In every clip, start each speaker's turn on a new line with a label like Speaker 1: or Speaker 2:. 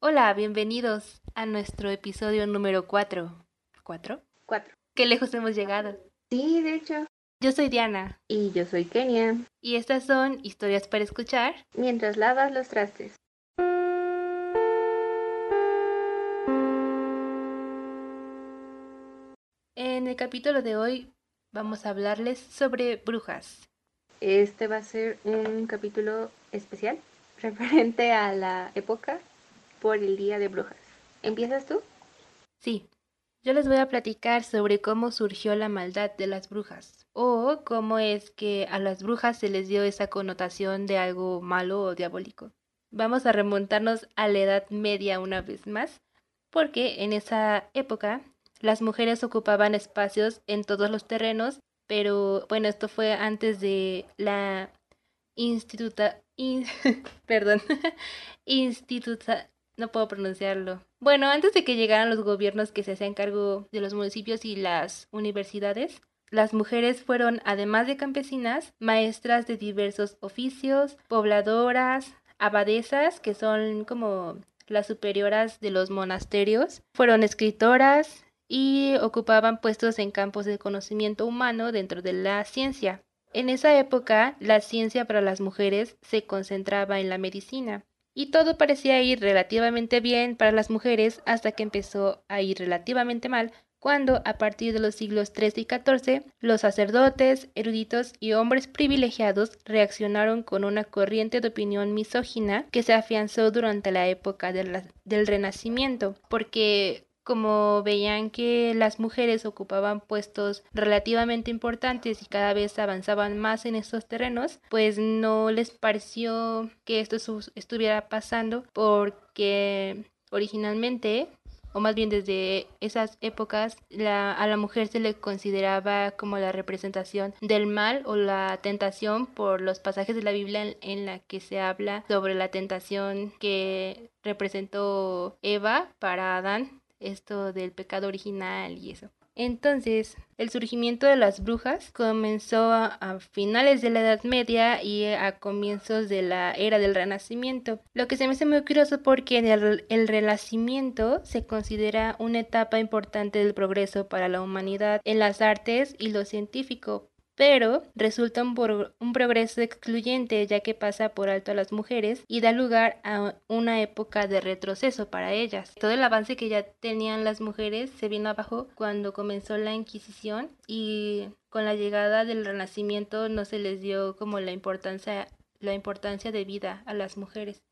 Speaker 1: Hola, bienvenidos a nuestro episodio número 4. ¿Cuatro?
Speaker 2: Cuatro.
Speaker 1: Qué lejos hemos llegado.
Speaker 2: Sí, de hecho.
Speaker 1: Yo soy Diana
Speaker 2: Y yo soy Kenia.
Speaker 1: y estas son historias para escuchar.
Speaker 2: Mientras lavas los trastes.
Speaker 1: En el capítulo de hoy vamos a hablarles sobre brujas.
Speaker 2: Este va a ser un capítulo especial referente a la época por el Día de Brujas. ¿Empiezas tú?
Speaker 1: Sí, yo les voy a platicar sobre cómo surgió la maldad de las brujas o cómo es que a las brujas se les dio esa connotación de algo malo o diabólico. Vamos a remontarnos a la Edad Media una vez más, porque en esa época las mujeres ocupaban espacios en todos los terrenos, pero bueno, esto fue antes de la instituta... in- perdón, instituta... no puedo pronunciarlo. Bueno, antes de que llegaran los gobiernos que se hacían cargo de los municipios y las universidades, las mujeres fueron, además de campesinas, maestras de diversos oficios, pobladoras, abadesas, que son como las superioras de los monasterios, fueron escritoras y ocupaban puestos en campos de conocimiento humano dentro de la ciencia. En esa época, la ciencia para las mujeres se concentraba en la medicina. Y todo parecía ir relativamente bien para las mujeres hasta que empezó a ir relativamente mal cuando, a partir de los siglos XIII y XIV, los sacerdotes, eruditos y hombres privilegiados reaccionaron con una corriente de opinión misógina que se afianzó durante la época del Renacimiento, porque como veían que las mujeres ocupaban puestos relativamente importantes y cada vez avanzaban más en estos terrenos, pues no les pareció que esto estuviera pasando porque originalmente o más bien desde esas épocas, la- a la mujer se le consideraba como la representación del mal o la tentación por los pasajes de la Biblia en, en la que se habla sobre la tentación que representó Eva para Adán, esto del pecado original y eso. Entonces, el surgimiento de las brujas comenzó a, finales de la Edad Media y a comienzos de la era del Renacimiento, lo que se me hace muy curioso porque el Renacimiento se considera una etapa importante del progreso para la humanidad en las artes y lo científico, pero resulta un, progreso excluyente ya que pasa por alto a las mujeres y da lugar a una época de retroceso para ellas. Todo el avance que ya tenían las mujeres se vino abajo cuando comenzó la Inquisición y con la llegada del Renacimiento no se les dio como la importancia la importancia de vida a las mujeres.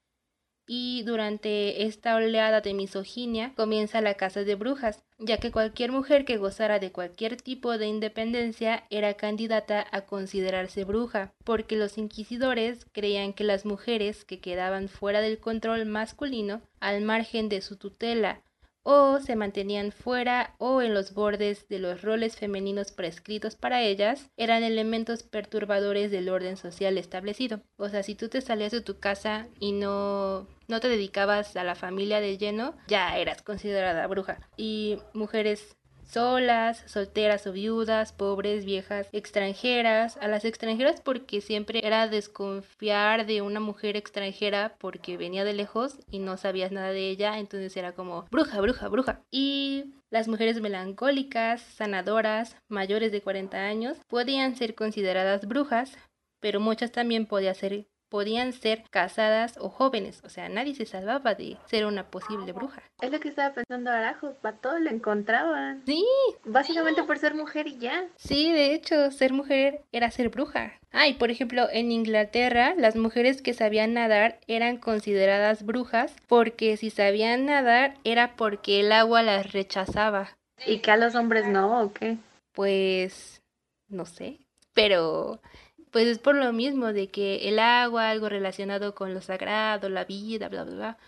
Speaker 1: Y durante esta oleada de misoginia comienza la caza de brujas, ya que cualquier mujer que gozara de cualquier tipo de independencia era candidata a considerarse bruja, porque los inquisidores creían que las mujeres que quedaban fuera del control masculino, al margen de su tutela, o se mantenían fuera o en los bordes de los roles femeninos prescritos para ellas, eran elementos perturbadores del orden social establecido. O sea, si tú te salías de tu casa y no, no te dedicabas a la familia de lleno, ya eras considerada bruja. Y mujeres solas, solteras o viudas, pobres, viejas, extranjeras, a las extranjeras porque siempre era desconfiar de una mujer extranjera porque venía de lejos y no sabías nada de ella, entonces era como bruja, bruja, bruja. Y las mujeres melancólicas, sanadoras, mayores de 40 años, podían ser consideradas brujas, pero muchas también podían ser podían ser casadas o jóvenes, o sea, nadie se salvaba de ser una posible bruja.
Speaker 2: Es lo que estaba pensando Arajo. Para todo lo encontraban.
Speaker 1: Sí,
Speaker 2: Básicamente por ser mujer y ya.
Speaker 1: Sí, de hecho, ser mujer era ser bruja. Ah, y por ejemplo, en Inglaterra, las mujeres que sabían nadar eran consideradas brujas porque si sabían nadar era porque el agua las rechazaba.
Speaker 2: ¿Y que a los hombres no o qué?
Speaker 1: Pues, no sé, pero pues es por lo mismo de que el agua, algo relacionado con lo sagrado, la vida, bla, bla, bla.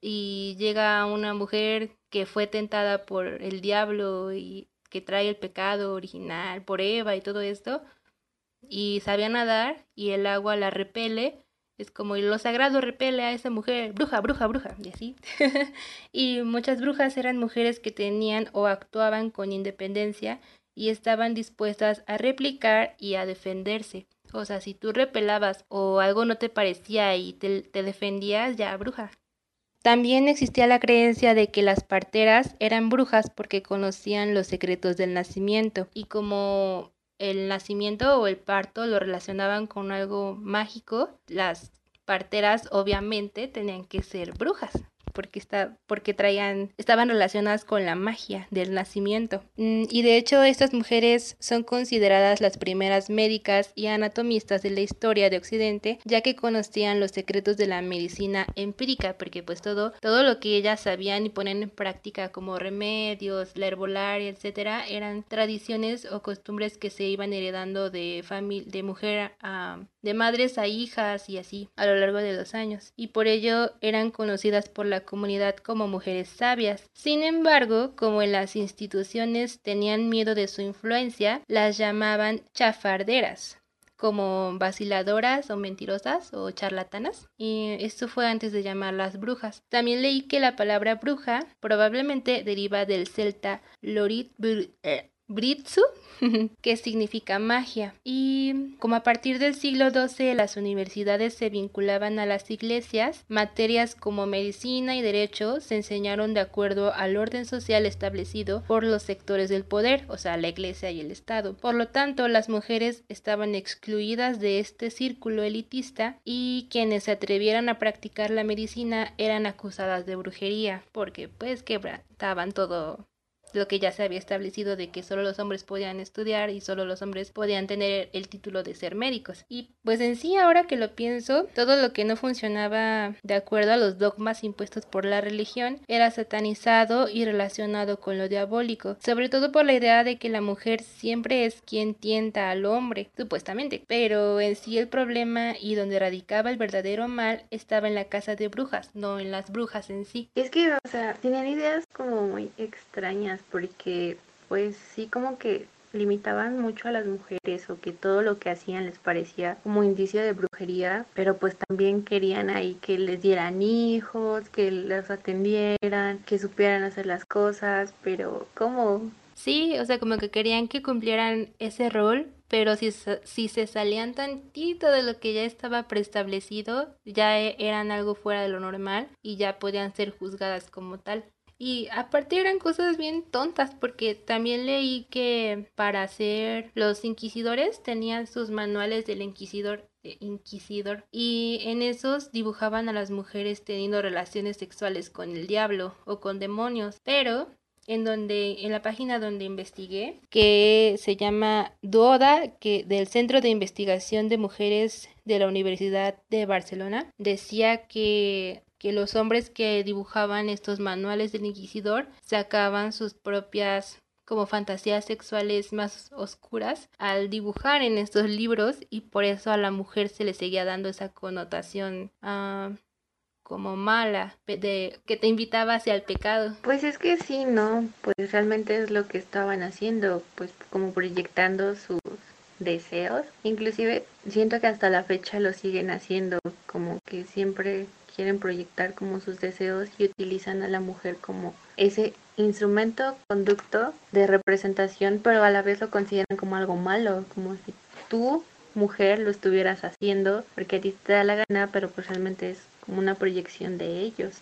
Speaker 1: Y llega una mujer que fue tentada por el diablo y que trae el pecado original por Eva y todo esto, y sabía nadar y el agua la repele, es como lo sagrado repele a esa mujer, bruja, bruja, bruja, y así. y muchas brujas eran mujeres que tenían o actuaban con independencia y estaban dispuestas a replicar y a defenderse. O sea, si tú repelabas o algo no te parecía y te, te defendías, ya bruja. También existía la creencia de que las parteras eran brujas porque conocían los secretos del nacimiento y como el nacimiento o el parto lo relacionaban con algo mágico, las parteras obviamente tenían que ser brujas porque, está, porque traían, estaban relacionadas con la magia del nacimiento. Mm, y de hecho estas mujeres son consideradas las primeras médicas y anatomistas de la historia de Occidente, ya que conocían los secretos de la medicina empírica, porque pues todo, todo lo que ellas sabían y ponían en práctica como remedios, la herbolaria, etcétera, eran tradiciones o costumbres que se iban heredando de de mujer a de madres a hijas y así a lo largo de los años, y por ello eran conocidas por la comunidad como mujeres sabias. Sin embargo, como en las instituciones tenían miedo de su influencia, las llamaban chafarderas como vaciladoras o mentirosas o charlatanas. Y esto fue antes de llamarlas brujas. También leí que la palabra bruja probablemente deriva del celta lorit eh, Britsu, que significa magia. Y como a partir del siglo XII las universidades se vinculaban a las iglesias, materias como medicina y derecho se enseñaron de acuerdo al orden social establecido por los sectores del poder, o sea, la iglesia y el Estado. Por lo tanto, las mujeres estaban excluidas de este círculo elitista y quienes se atrevieran a practicar la medicina eran acusadas de brujería, porque pues quebrantaban todo lo que ya se había establecido de que solo los hombres podían estudiar y solo los hombres podían tener el título de ser médicos. Y pues en sí, ahora que lo pienso, todo lo que no funcionaba de acuerdo a los dogmas impuestos por la religión era satanizado y relacionado con lo diabólico, sobre todo por la idea de que la mujer siempre es quien tienta al hombre, supuestamente, pero en sí el problema y donde radicaba el verdadero mal estaba en la casa de brujas, no en las brujas en sí.
Speaker 2: Es que, o sea, tenían ideas como muy extrañas porque pues sí como que limitaban mucho a las mujeres o que todo lo que hacían les parecía como indicio de brujería, pero pues también querían ahí que les dieran hijos, que los atendieran, que supieran hacer las cosas, pero ¿cómo?
Speaker 1: Sí, o sea, como que querían que cumplieran ese rol, pero si, si se salían tantito de lo que ya estaba preestablecido, ya e, eran algo fuera de lo normal y ya podían ser juzgadas como tal. Y aparte eran cosas bien tontas porque también leí que para ser los inquisidores tenían sus manuales del inquisidor inquisidor y en esos dibujaban a las mujeres teniendo relaciones sexuales con el diablo o con demonios, pero en donde en la página donde investigué que se llama Duoda que del Centro de Investigación de Mujeres de la Universidad de Barcelona decía que que los hombres que dibujaban estos manuales del inquisidor sacaban sus propias como fantasías sexuales más oscuras al dibujar en estos libros y por eso a la mujer se le seguía dando esa connotación uh, como mala de que te invitaba hacia el pecado.
Speaker 2: Pues es que sí, no, pues realmente es lo que estaban haciendo, pues como proyectando sus deseos. Inclusive siento que hasta la fecha lo siguen haciendo, como que siempre quieren proyectar como sus deseos y utilizan a la mujer como ese instrumento, conducto de representación, pero a la vez lo consideran como algo malo, como si tú, mujer, lo estuvieras haciendo porque a ti te da la gana, pero pues realmente es como una proyección de ellos.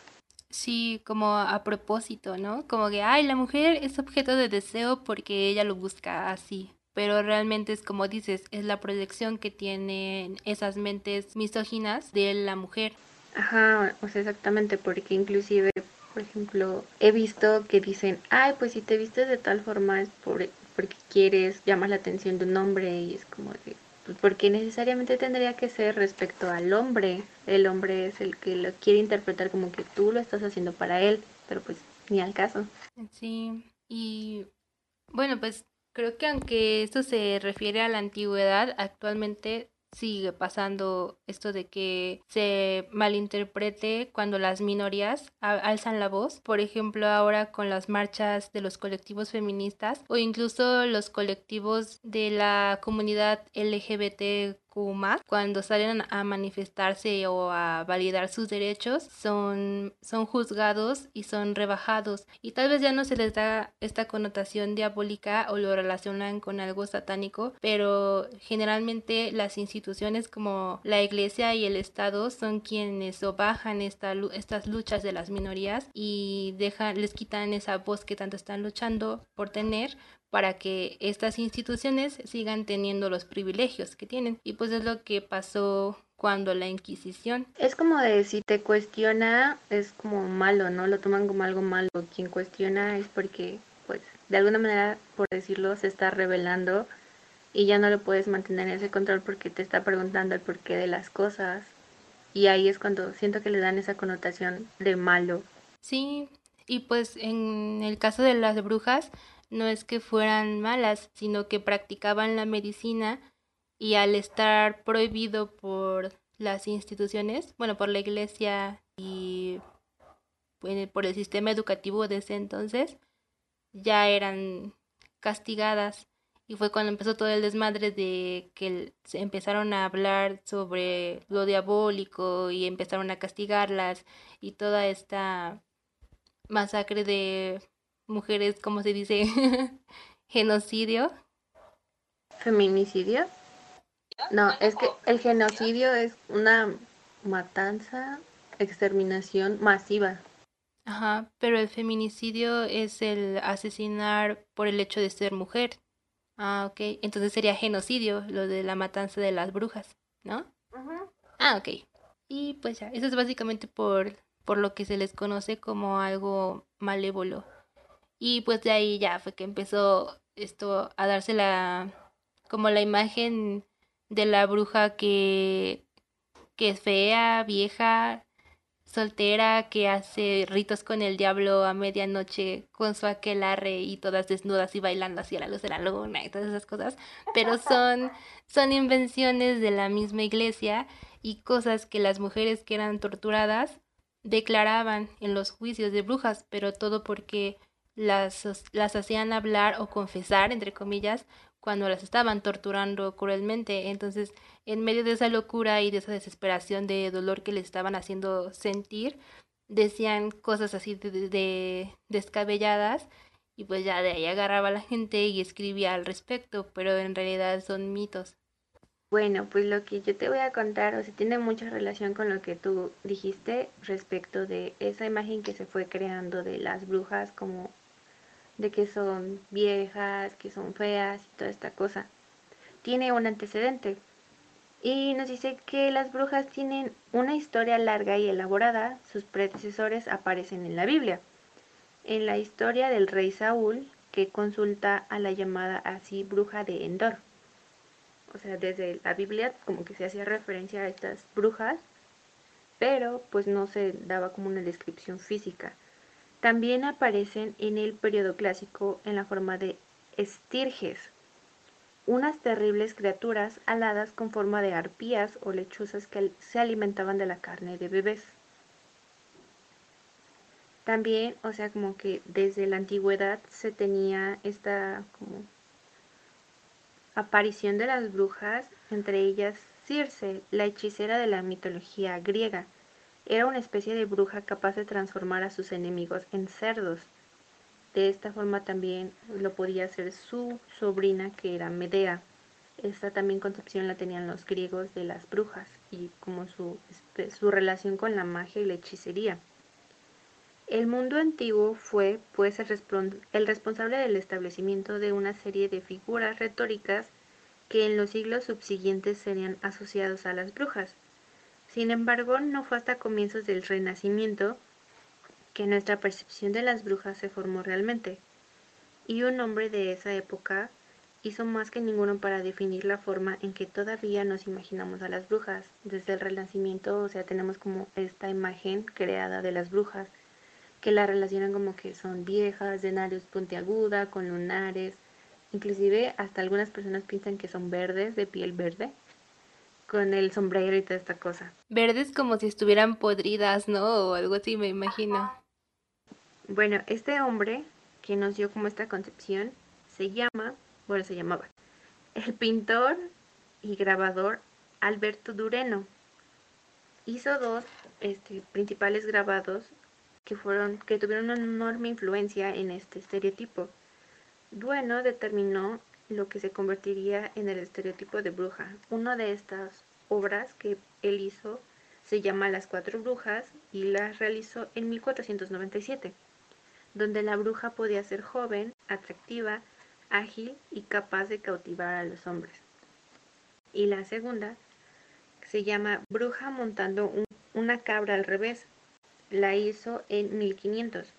Speaker 1: Sí, como a propósito, ¿no? Como que, ay, la mujer es objeto de deseo porque ella lo busca así pero realmente es como dices, es la proyección que tienen esas mentes misóginas de la mujer.
Speaker 2: Ajá, o sea, exactamente, porque inclusive, por ejemplo, he visto que dicen, ay, pues si te vistes de tal forma es por, porque quieres, llamas la atención de un hombre y es como de, pues porque necesariamente tendría que ser respecto al hombre. El hombre es el que lo quiere interpretar como que tú lo estás haciendo para él, pero pues ni al caso.
Speaker 1: Sí, y bueno, pues creo que aunque esto se refiere a la antigüedad, actualmente sigue pasando esto de que se malinterprete cuando las minorías alzan la voz, por ejemplo ahora con las marchas de los colectivos feministas o incluso los colectivos de la comunidad Cuando salen a manifestarse o a validar sus derechos, son, son juzgados y son rebajados. Y tal vez ya no se les da esta connotación diabólica o lo relacionan con algo satánico, pero generalmente las instituciones como la iglesia y el Estado son quienes o bajan esta, estas luchas de las minorías y dejan, les quitan esa voz que tanto están luchando por tener para que estas instituciones sigan teniendo los privilegios que tienen. Y pues es lo que pasó cuando la Inquisición.
Speaker 2: Es como de si te cuestiona es como malo, ¿no? Lo toman como algo malo. Quien cuestiona es porque, pues, de alguna manera, por decirlo, se está revelando y ya no lo puedes mantener en ese control porque te está preguntando el porqué de las cosas. Y ahí es cuando siento que le dan esa connotación de malo.
Speaker 1: Sí, y pues en el caso de las brujas, no es que fueran malas, sino que practicaban la medicina y al estar prohibido por las instituciones, bueno, por la iglesia y por el sistema educativo de ese entonces, ya eran castigadas. Y fue cuando empezó todo el desmadre de que se empezaron a hablar sobre lo diabólico y empezaron a castigarlas y toda esta masacre de mujeres, ¿cómo se dice? genocidio.
Speaker 2: ¿Feminicidio? No, es que el genocidio es una matanza, exterminación masiva.
Speaker 1: Ajá, pero el feminicidio es el asesinar por el hecho de ser mujer. Ah, ok. Entonces sería genocidio, lo de la matanza de las brujas, ¿no? Ah, ok. Y pues ya, eso es básicamente por, por lo que se les conoce como algo malévolo. Y pues de ahí ya fue que empezó esto a darse la como la imagen de la bruja que que es fea, vieja, soltera, que hace ritos con el diablo a medianoche con su aquelarre y todas desnudas y bailando hacia la luz de la luna y todas esas cosas, pero son son invenciones de la misma iglesia y cosas que las mujeres que eran torturadas declaraban en los juicios de brujas, pero todo porque las, las hacían hablar o confesar, entre comillas, cuando las estaban torturando cruelmente. Entonces, en medio de esa locura y de esa desesperación de dolor que les estaban haciendo sentir, decían cosas así de, descabelladas y pues ya de ahí agarraba la gente y escribía al respecto, pero en realidad son mitos.
Speaker 2: Bueno, pues lo que yo te voy a contar, o sea, tiene mucha relación con lo que tú dijiste respecto de esa imagen que se fue creando de las brujas como de que son viejas, que son feas y toda esta cosa. Tiene un antecedente y nos dice que las brujas tienen una historia larga y elaborada, sus predecesores aparecen en la Biblia. En la historia del rey Saúl, que consulta a la llamada así bruja de Endor. O sea, desde la Biblia como que se hacía referencia a estas brujas, pero pues no se daba como una descripción física. También aparecen en el periodo clásico en la forma de estirges, unas terribles criaturas aladas con forma de arpías o lechuzas que se alimentaban de la carne de bebés. También, o sea, como que desde la antigüedad se tenía esta como aparición de las brujas, entre ellas Circe, la hechicera de la mitología griega, era una especie de bruja capaz de transformar a sus enemigos en cerdos. De esta forma también lo podía hacer su sobrina que era Medea. Esta también concepción la tenían los griegos de las brujas y como su, su relación con la magia y la hechicería. El mundo antiguo fue, pues, el, el responsable del establecimiento de una serie de figuras retóricas que en los siglos subsiguientes serían asociados a las brujas. Sin embargo, no fue hasta comienzos del Renacimiento que nuestra percepción de las brujas se formó realmente, y un hombre de esa época hizo más que ninguno para definir la forma en que todavía nos imaginamos a las brujas. Desde el Renacimiento, o sea, tenemos como esta imagen creada de las brujas, que la relacionan como que son viejas, de nariz puntiaguda, con lunares, inclusive hasta algunas personas piensan que son verdes, de piel verde con el sombrero y toda esta cosa.
Speaker 1: Verdes como si estuvieran podridas, ¿no? O algo así, me imagino.
Speaker 2: Bueno, este hombre que nos dio como esta concepción se llama, bueno, se llamaba, el pintor y grabador Alberto Dureno. Hizo dos este, principales grabados que, fueron, que tuvieron una enorme influencia en este estereotipo. Dueno determinó lo que se convertiría en el estereotipo de bruja. Una de estas obras que él hizo se llama Las Cuatro Brujas y las realizó en 1497, donde la bruja podía ser joven, atractiva, ágil y capaz de cautivar a los hombres. Y la segunda se llama Bruja montando una cabra al revés. La hizo en 1500.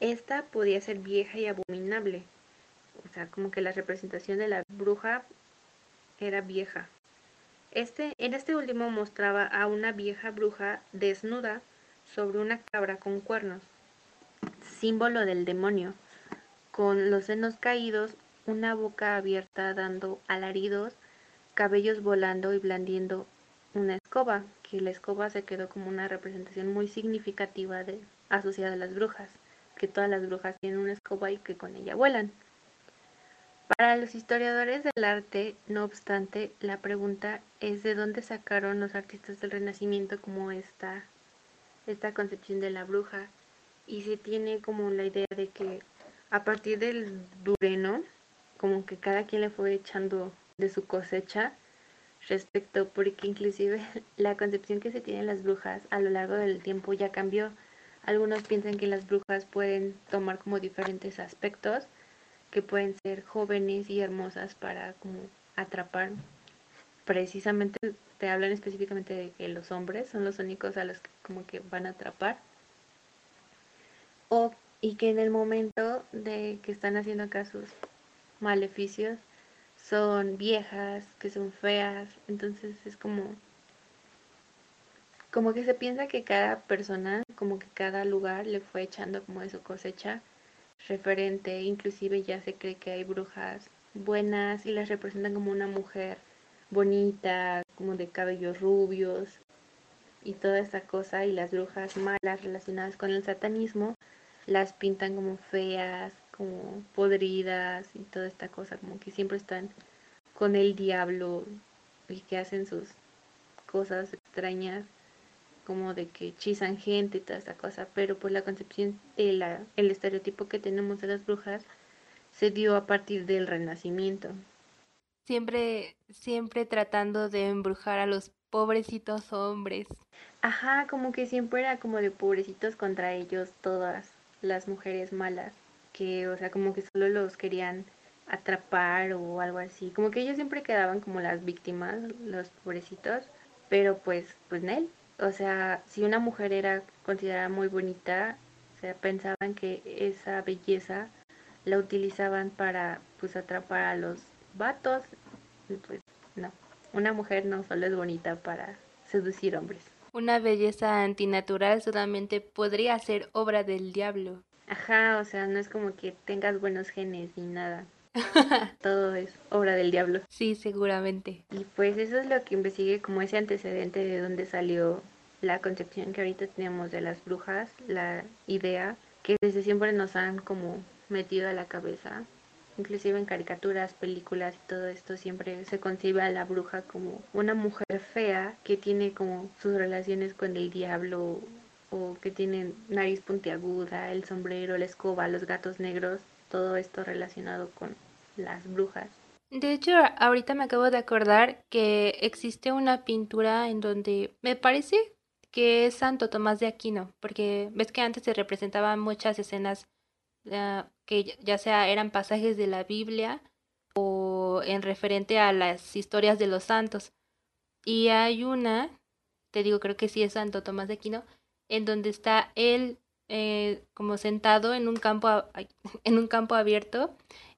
Speaker 2: Esta podía ser vieja y abominable. Como que la representación de la bruja era vieja. Este, en este último mostraba a una vieja bruja desnuda sobre una cabra con cuernos, símbolo del demonio, con los senos caídos, una boca abierta dando alaridos, cabellos volando y blandiendo una escoba, que la escoba se quedó como una representación muy significativa de, asociada a las brujas, que todas las brujas tienen una escoba y que con ella vuelan. Para los historiadores del arte, no obstante, la pregunta es de dónde sacaron los artistas del Renacimiento como esta, esta concepción de la bruja. Y se tiene como la idea de que a partir del Dureno, como que cada quien le fue echando de su cosecha respecto, porque inclusive la concepción que se tiene de las brujas a lo largo del tiempo ya cambió. Algunos piensan que las brujas pueden tomar como diferentes aspectos que pueden ser jóvenes y hermosas para como atrapar. Precisamente te hablan específicamente de que los hombres son los únicos a los que como que van a atrapar. O, y que en el momento de que están haciendo acá sus maleficios son viejas, que son feas, entonces es como como que se piensa que cada persona, como que cada lugar le fue echando como de su cosecha referente, inclusive ya se cree que hay brujas buenas y las representan como una mujer bonita, como de cabellos rubios y toda esta cosa y las brujas malas relacionadas con el satanismo las pintan como feas, como podridas y toda esta cosa, como que siempre están con el diablo y que hacen sus cosas extrañas como de que hechizan gente y toda esta cosa, pero pues la concepción, el, el estereotipo que tenemos de las brujas se dio a partir del renacimiento.
Speaker 1: Siempre, siempre tratando de embrujar a los pobrecitos hombres.
Speaker 2: Ajá, como que siempre era como de pobrecitos contra ellos todas las mujeres malas, que, o sea, como que solo los querían atrapar o algo así, como que ellos siempre quedaban como las víctimas, los pobrecitos, pero pues, pues Nel, o sea, si una mujer era considerada muy bonita, o sea, pensaban que esa belleza la utilizaban para pues atrapar a los vatos. pues no, una mujer no solo es bonita para seducir hombres.
Speaker 1: Una belleza antinatural solamente podría ser obra del diablo.
Speaker 2: Ajá, o sea, no es como que tengas buenos genes ni nada. Todo es obra del diablo.
Speaker 1: Sí, seguramente.
Speaker 2: Y pues eso es lo que investigué como ese antecedente de dónde salió la concepción que ahorita tenemos de las brujas, la idea que desde siempre nos han como metido a la cabeza, inclusive en caricaturas, películas y todo esto siempre se concibe a la bruja como una mujer fea que tiene como sus relaciones con el diablo o que tiene nariz puntiaguda, el sombrero, la escoba, los gatos negros, todo esto relacionado con las brujas.
Speaker 1: De hecho, ahorita me acabo de acordar que existe una pintura en donde me parece que es Santo Tomás de Aquino, porque ves que antes se representaban muchas escenas uh, que ya sea eran pasajes de la Biblia o en referente a las historias de los santos. Y hay una, te digo, creo que sí es Santo Tomás de Aquino, en donde está él eh, como sentado en un campo en un campo abierto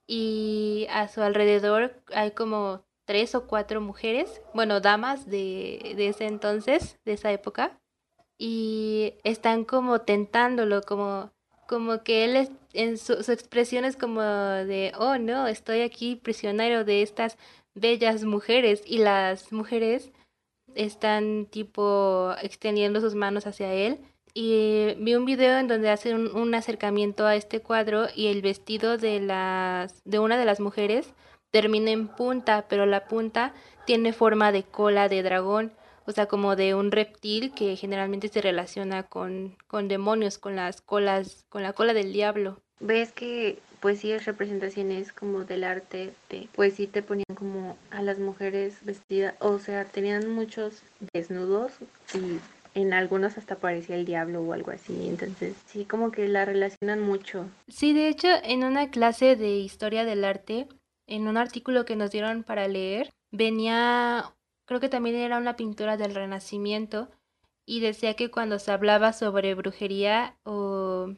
Speaker 1: y a su alrededor hay como tres o cuatro mujeres, bueno, damas de, de ese entonces, de esa época, y están como tentándolo, como, como que él es, en su, expresión es como de, oh no, estoy aquí prisionero de estas bellas mujeres, y las mujeres están tipo extendiendo sus manos hacia él y vi un video en donde hacen un, un, acercamiento a este cuadro y el vestido de las de una de las mujeres termina en punta, pero la punta tiene forma de cola de dragón, o sea, como de un reptil que generalmente se relaciona con, con demonios, con las colas, con la cola del diablo.
Speaker 2: Ves que pues sí es representaciones como del arte, de, pues sí te ponían como a las mujeres vestidas, o sea, tenían muchos desnudos y en algunos hasta parecía el diablo o algo así, entonces sí como que la relacionan mucho.
Speaker 1: Sí, de hecho, en una clase de historia del arte, en un artículo que nos dieron para leer, venía, creo que también era una pintura del Renacimiento, y decía que cuando se hablaba sobre brujería o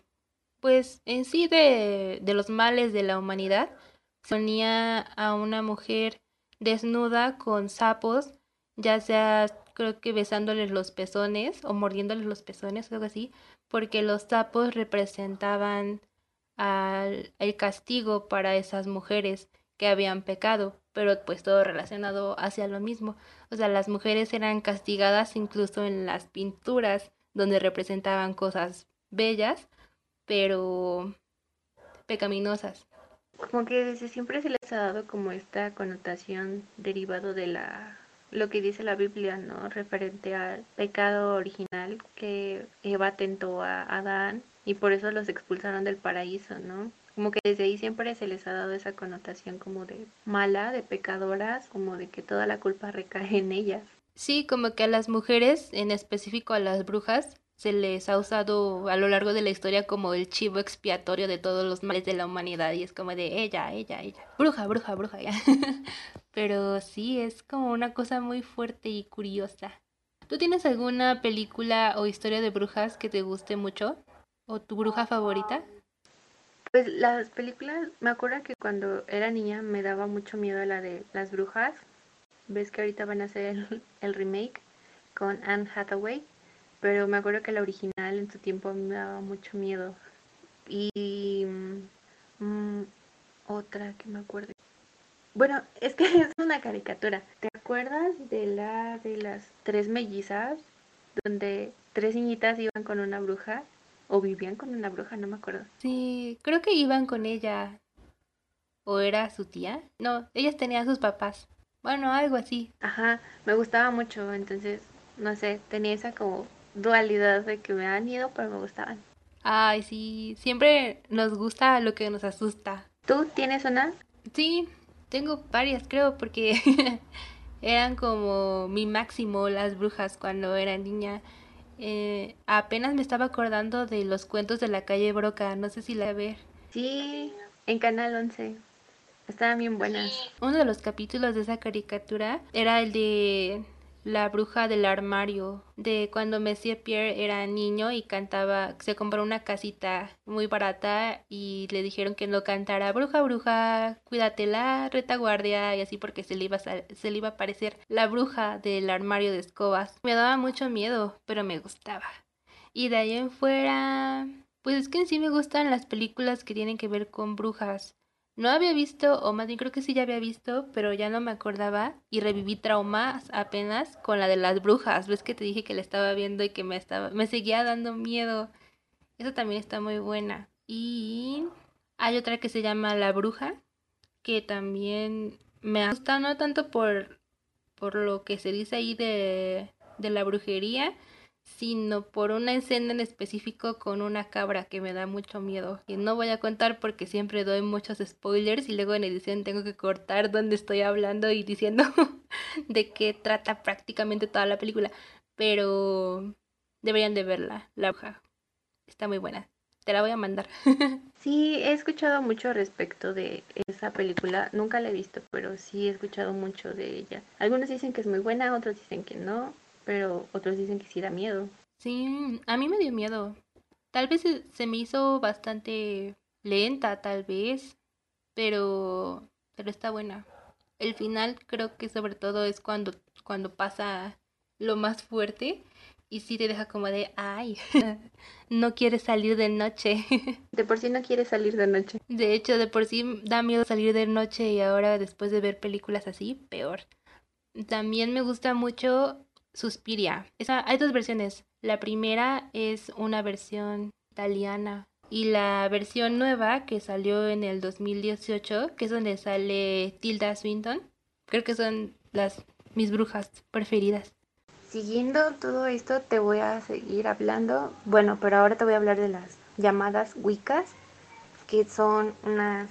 Speaker 1: pues en sí de, de los males de la humanidad, se ponía a una mujer desnuda con sapos, ya sea creo que besándoles los pezones o mordiéndoles los pezones o algo así, porque los sapos representaban al, el castigo para esas mujeres que habían pecado, pero pues todo relacionado hacia lo mismo. O sea, las mujeres eran castigadas incluso en las pinturas donde representaban cosas bellas, pero pecaminosas.
Speaker 2: Como que desde siempre se les ha dado como esta connotación derivado de la lo que dice la Biblia, ¿no? Referente al pecado original que Eva tentó a Adán y por eso los expulsaron del paraíso, ¿no? Como que desde ahí siempre se les ha dado esa connotación como de mala, de pecadoras, como de que toda la culpa recae en ellas.
Speaker 1: Sí, como que a las mujeres, en específico a las brujas, se les ha usado a lo largo de la historia como el chivo expiatorio de todos los males de la humanidad y es como de ella, ella, ella, bruja, bruja, bruja, ya. Pero sí, es como una cosa muy fuerte y curiosa. ¿Tú tienes alguna película o historia de brujas que te guste mucho? ¿O tu bruja favorita?
Speaker 2: Pues las películas, me acuerdo que cuando era niña me daba mucho miedo la de las brujas. Ves que ahorita van a hacer el, el remake con Anne Hathaway pero me acuerdo que la original en su tiempo me daba mucho miedo. Y mm, otra que me acuerdo. Bueno, es que es una caricatura. ¿Te acuerdas de la de las tres mellizas? Donde tres niñitas iban con una bruja. O vivían con una bruja, no me acuerdo.
Speaker 1: Sí, creo que iban con ella. ¿O era su tía? No, ellas tenían sus papás. Bueno, algo así.
Speaker 2: Ajá, me gustaba mucho, entonces, no sé, tenía esa como dualidad de que me dan miedo, pero me gustaban.
Speaker 1: Ay, sí, siempre nos gusta lo que nos asusta.
Speaker 2: ¿Tú tienes una?
Speaker 1: Sí, tengo varias, creo, porque eran como mi máximo las brujas cuando era niña. Eh, apenas me estaba acordando de los cuentos de la calle Broca, no sé si la ver.
Speaker 2: Sí, en Canal 11. Estaban bien buenas.
Speaker 1: Uno de los capítulos de esa caricatura era el de la bruja del armario, de cuando Monsieur Pierre era niño y cantaba, se compró una casita muy barata y le dijeron que no cantara bruja, bruja, cuídatela, retaguardia y así porque se le iba a, se le iba a aparecer la bruja del armario de escobas. Me daba mucho miedo, pero me gustaba. Y de ahí en fuera, pues es que en sí me gustan las películas que tienen que ver con brujas. No había visto, o más bien creo que sí ya había visto, pero ya no me acordaba y reviví traumas apenas con la de las brujas. ¿Ves que te dije que la estaba viendo y que me estaba me seguía dando miedo? Esa también está muy buena. Y hay otra que se llama La Bruja, que también me asusta no tanto por por lo que se dice ahí de de la brujería, sino por una escena en específico con una cabra que me da mucho miedo. Y no voy a contar porque siempre doy muchos spoilers y luego en edición tengo que cortar donde estoy hablando y diciendo de qué trata prácticamente toda la película. Pero deberían de verla, la. Está muy buena. Te la voy a mandar.
Speaker 2: sí, he escuchado mucho respecto de esa película. Nunca la he visto, pero sí he escuchado mucho de ella. Algunos dicen que es muy buena, otros dicen que no pero otros dicen que sí da miedo.
Speaker 1: Sí, a mí me dio miedo. Tal vez se me hizo bastante lenta, tal vez, pero pero está buena. El final creo que sobre todo es cuando cuando pasa lo más fuerte y sí te deja como de, ay, no quieres salir de noche.
Speaker 2: De por sí no quieres salir de noche.
Speaker 1: De hecho, de por sí da miedo salir de noche y ahora después de ver películas así, peor. También me gusta mucho Suspiria. Hay dos versiones. La primera es una versión italiana y la versión nueva que salió en el 2018, que es donde sale Tilda Swinton. Creo que son las mis brujas preferidas.
Speaker 2: Siguiendo todo esto te voy a seguir hablando, bueno, pero ahora te voy a hablar de las llamadas Wiccas, que son unas,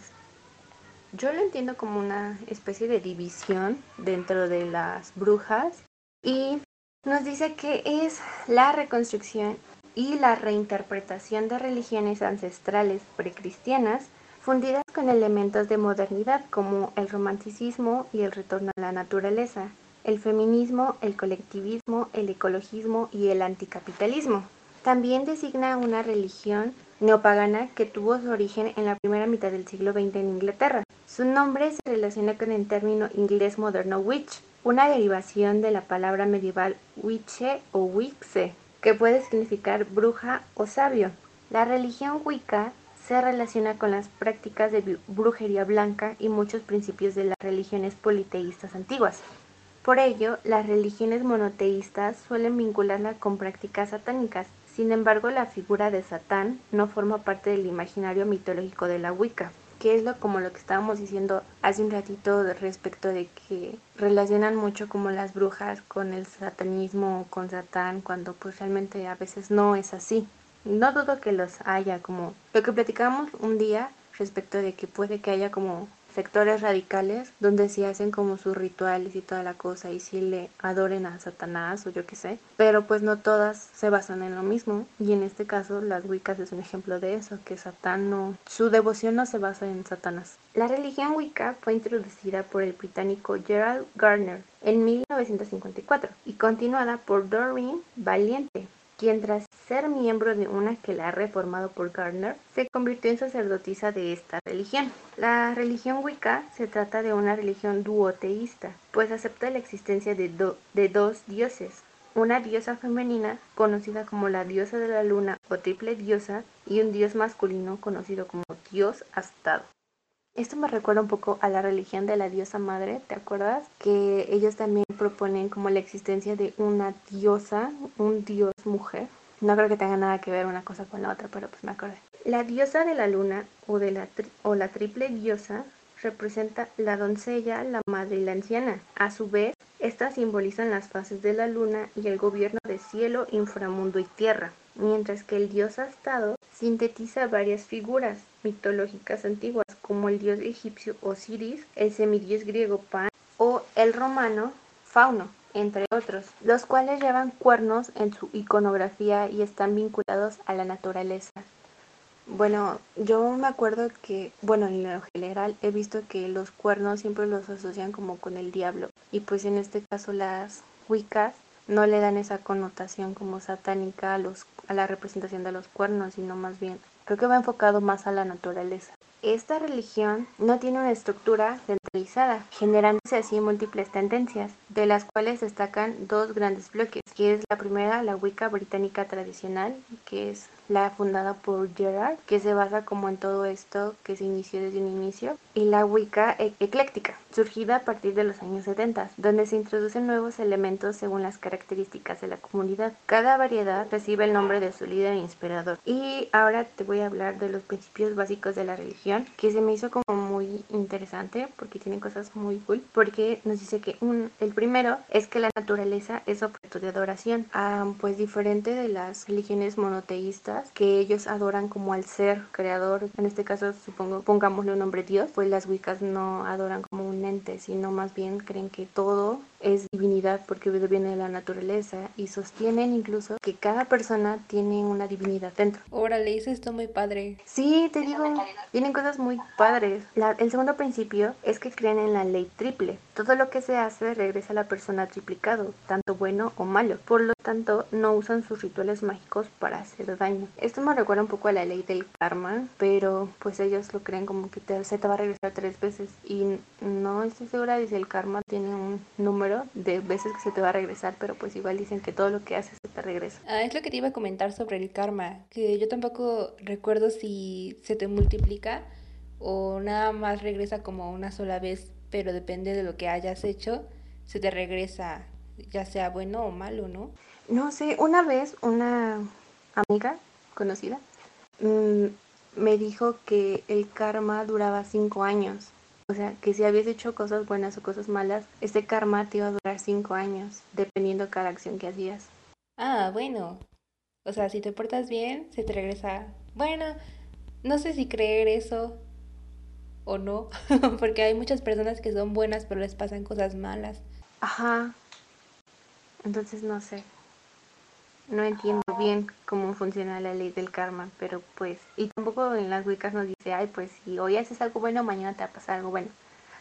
Speaker 2: yo lo entiendo como una especie de división dentro de las brujas y nos dice que es la reconstrucción y la reinterpretación de religiones ancestrales precristianas fundidas con elementos de modernidad como el romanticismo y el retorno a la naturaleza, el feminismo, el colectivismo, el ecologismo y el anticapitalismo. También designa una religión neopagana que tuvo su origen en la primera mitad del siglo XX en Inglaterra. Su nombre se relaciona con el término inglés moderno witch, una derivación de la palabra medieval witche o wixe, que puede significar bruja o sabio. La religión Wicca se relaciona con las prácticas de brujería blanca y muchos principios de las religiones politeístas antiguas. Por ello, las religiones monoteístas suelen vincularla con prácticas satánicas. Sin embargo, la figura de Satán no forma parte del imaginario mitológico de la Wicca, que es lo como lo que estábamos diciendo hace un ratito respecto de que relacionan mucho como las brujas con el satanismo o con Satán, cuando pues realmente a veces no es así. No dudo que los haya, como lo que platicamos un día respecto de que puede que haya como sectores radicales donde sí hacen como sus rituales y toda la cosa y sí le adoren a Satanás o yo qué sé, pero pues no todas se basan en lo mismo y en este caso las Wiccas es un ejemplo de eso, que Satán no, su devoción no se basa en Satanás. La religión Wicca fue introducida por el británico Gerald Gardner en 1954 y continuada por Doreen Valiente quien tras ser miembro de una que la ha reformado por Gardner, se convirtió en sacerdotisa de esta religión. La religión Wicca se trata de una religión duoteísta, pues acepta la existencia de, de dos dioses, una diosa femenina conocida como la diosa de la luna o triple diosa y un dios masculino conocido como dios astado. Esto me recuerda un poco a la religión de la diosa madre, ¿te acuerdas? Que ellos también proponen como la existencia de una diosa, un dios mujer. No creo que tenga nada que ver una cosa con la otra, pero pues me acordé. La diosa de la luna o, de la, o la triple diosa representa la doncella, la madre y la anciana. A su vez, estas simbolizan las fases de la luna y el gobierno de cielo, inframundo y tierra, mientras que el dios astado sintetiza varias figuras mitológicas antiguas como el dios egipcio Osiris, el semidios griego Pan o el romano Fauno, entre otros, los cuales llevan cuernos en su iconografía y están vinculados a la naturaleza. Bueno, yo me acuerdo que, bueno, en lo general he visto que los cuernos siempre los asocian como con el diablo y pues en este caso las Wiccas no le dan esa connotación como satánica a, los, a la representación de los cuernos, sino más bien creo que va enfocado más a la naturaleza. Esta religión no tiene una estructura centralizada, generándose así múltiples tendencias, de las cuales destacan dos grandes bloques, que es la primera, la Wicca británica tradicional, que es la fundada por Gerard, que se basa como en todo esto que se inició desde un inicio, y la Wicca ecléctica, surgida a partir de los años 70, donde se introducen nuevos elementos según las características de la comunidad. Cada variedad recibe el nombre de su líder inspirador. Y ahora te voy a hablar de los principios básicos de la religión, que se me hizo como muy interesante porque tiene cosas muy cool, porque nos dice que un, el primero es que la naturaleza es objeto de adoración, ah, pues diferente de las religiones monoteístas que ellos adoran como al ser creador, en este caso supongo pongámosle un nombre Dios, pues las Wiccas no adoran como un ente, sino más bien creen que todo es divinidad porque viene de la naturaleza y sostienen incluso que cada persona tiene una divinidad dentro.
Speaker 1: Órale, hice esto muy padre.
Speaker 2: Sí, te digo, tienen cosas muy padres. el segundo principio es que creen en la ley triple. Todo lo que se hace regresa a la persona triplicado, tanto bueno o malo. Por lo tanto, no usan sus rituales mágicos para hacer daño. Esto me recuerda un poco a la ley del karma, pero pues ellos lo creen como que se te va a regresar tres veces y no estoy segura de si el karma tiene un número de veces que se te va a regresar, pero pues igual dicen que todo lo que haces se te regresa.
Speaker 1: Ah, es lo que te iba a comentar sobre el karma, que yo tampoco recuerdo si se te multiplica o nada más regresa como una sola vez, pero depende de lo que hayas hecho, se te regresa, ya sea bueno o malo, ¿no?
Speaker 2: No sé, una vez una amiga conocida mm, me dijo que el karma duraba cinco años O sea, que si habías hecho cosas buenas o cosas malas, este karma te iba a durar cinco años, dependiendo cada acción que hacías.
Speaker 1: Ah, bueno. O sea, si te portas bien, se te regresa. Bueno, no sé si creer eso o no, porque hay muchas personas que son buenas pero les pasan cosas malas.
Speaker 2: Ajá. Entonces no sé. No entiendo bien cómo funciona la ley del karma, pero pues, y tampoco en las wicas nos dice, ay, pues si hoy haces algo bueno, mañana te va a pasar algo bueno.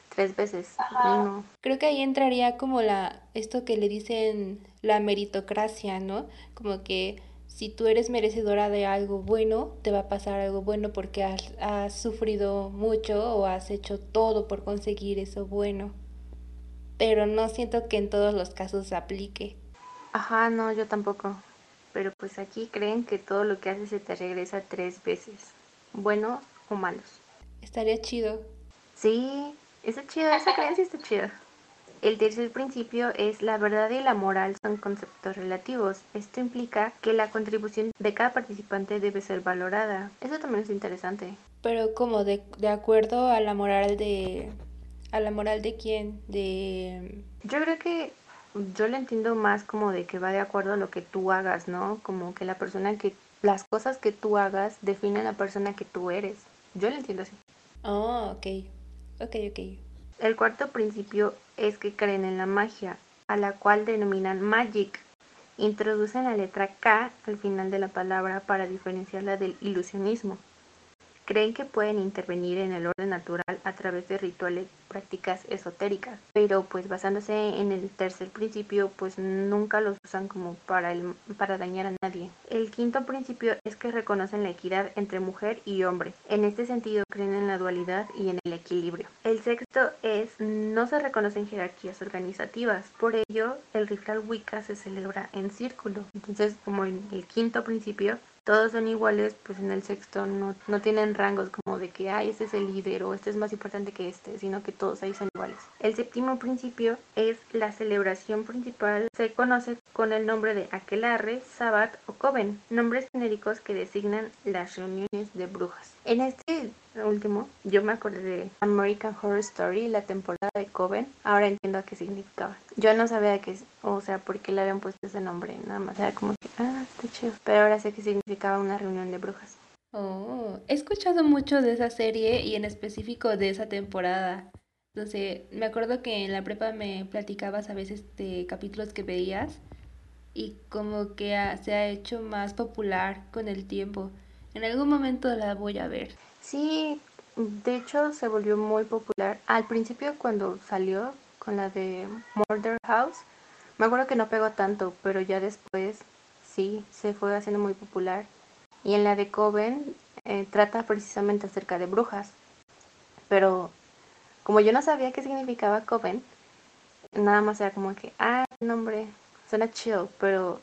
Speaker 2: Tres veces. No.
Speaker 1: Creo que ahí entraría como la, esto que le dicen la meritocracia, ¿no? Como que si tú eres merecedora de algo bueno, te va a pasar algo bueno porque has, has sufrido mucho o has hecho todo por conseguir eso bueno. Pero no siento que en todos los casos se aplique.
Speaker 2: Ajá, no, yo tampoco. Pero pues aquí creen que todo lo que haces se te regresa tres veces. Buenos o malos.
Speaker 1: Estaría chido.
Speaker 2: Sí, está chido, esa creencia está chida. El tercer principio es la verdad y la moral son conceptos relativos. Esto implica que la contribución de cada participante debe ser valorada. Eso también es interesante.
Speaker 1: Pero como de, de acuerdo a la moral de... ¿A la moral de quién? De...
Speaker 2: Yo creo que yo lo entiendo más como de que va de acuerdo a lo que tú hagas, ¿no? Como que la persona que... Las cosas que tú hagas definen la persona que tú eres. Yo lo entiendo así.
Speaker 1: Oh, ok. Ok, ok.
Speaker 2: El cuarto principio es que creen en la magia, a la cual denominan magic. Introducen la letra K al final de la palabra para diferenciarla del ilusionismo. Creen que pueden intervenir en el orden natural a través de rituales, prácticas esotéricas, pero pues basándose en el tercer principio, pues nunca los usan como para, el, para dañar a nadie. El quinto principio es que reconocen la equidad entre mujer y hombre. En este sentido creen en la dualidad y en el equilibrio. El sexto es no se reconocen jerarquías organizativas, por ello el ritual Wicca se celebra en círculo. Entonces, como en el quinto principio, todos son iguales, pues en el sexto no, no tienen rangos como de que, ay, este es el líder o este es más importante que este, sino que todos ahí son iguales. El séptimo principio es la celebración principal, se conoce con el nombre de Aquelarre, Sabbat o Coven, nombres genéricos que designan las reuniones de brujas. En este último, yo me acordé de American Horror Story, la temporada de Coven. Ahora entiendo a qué significaba. Yo no sabía que, o sea, por qué le habían puesto ese nombre, nada más. Era como que, ah, está chido. Pero ahora sé que significaba una reunión de brujas.
Speaker 1: Oh, he escuchado mucho de esa serie y en específico de esa temporada. Entonces, me acuerdo que en la prepa me platicabas a veces de capítulos que veías y como que se ha hecho más popular con el tiempo. En algún momento la voy a ver.
Speaker 2: Sí, de hecho se volvió muy popular. Al principio cuando salió con la de Murder House, me acuerdo que no pegó tanto, pero ya después sí, se fue haciendo muy popular. Y en la de Coven eh, trata precisamente acerca de brujas. Pero como yo no sabía qué significaba Coven, nada más era como que, ah, nombre suena chill, pero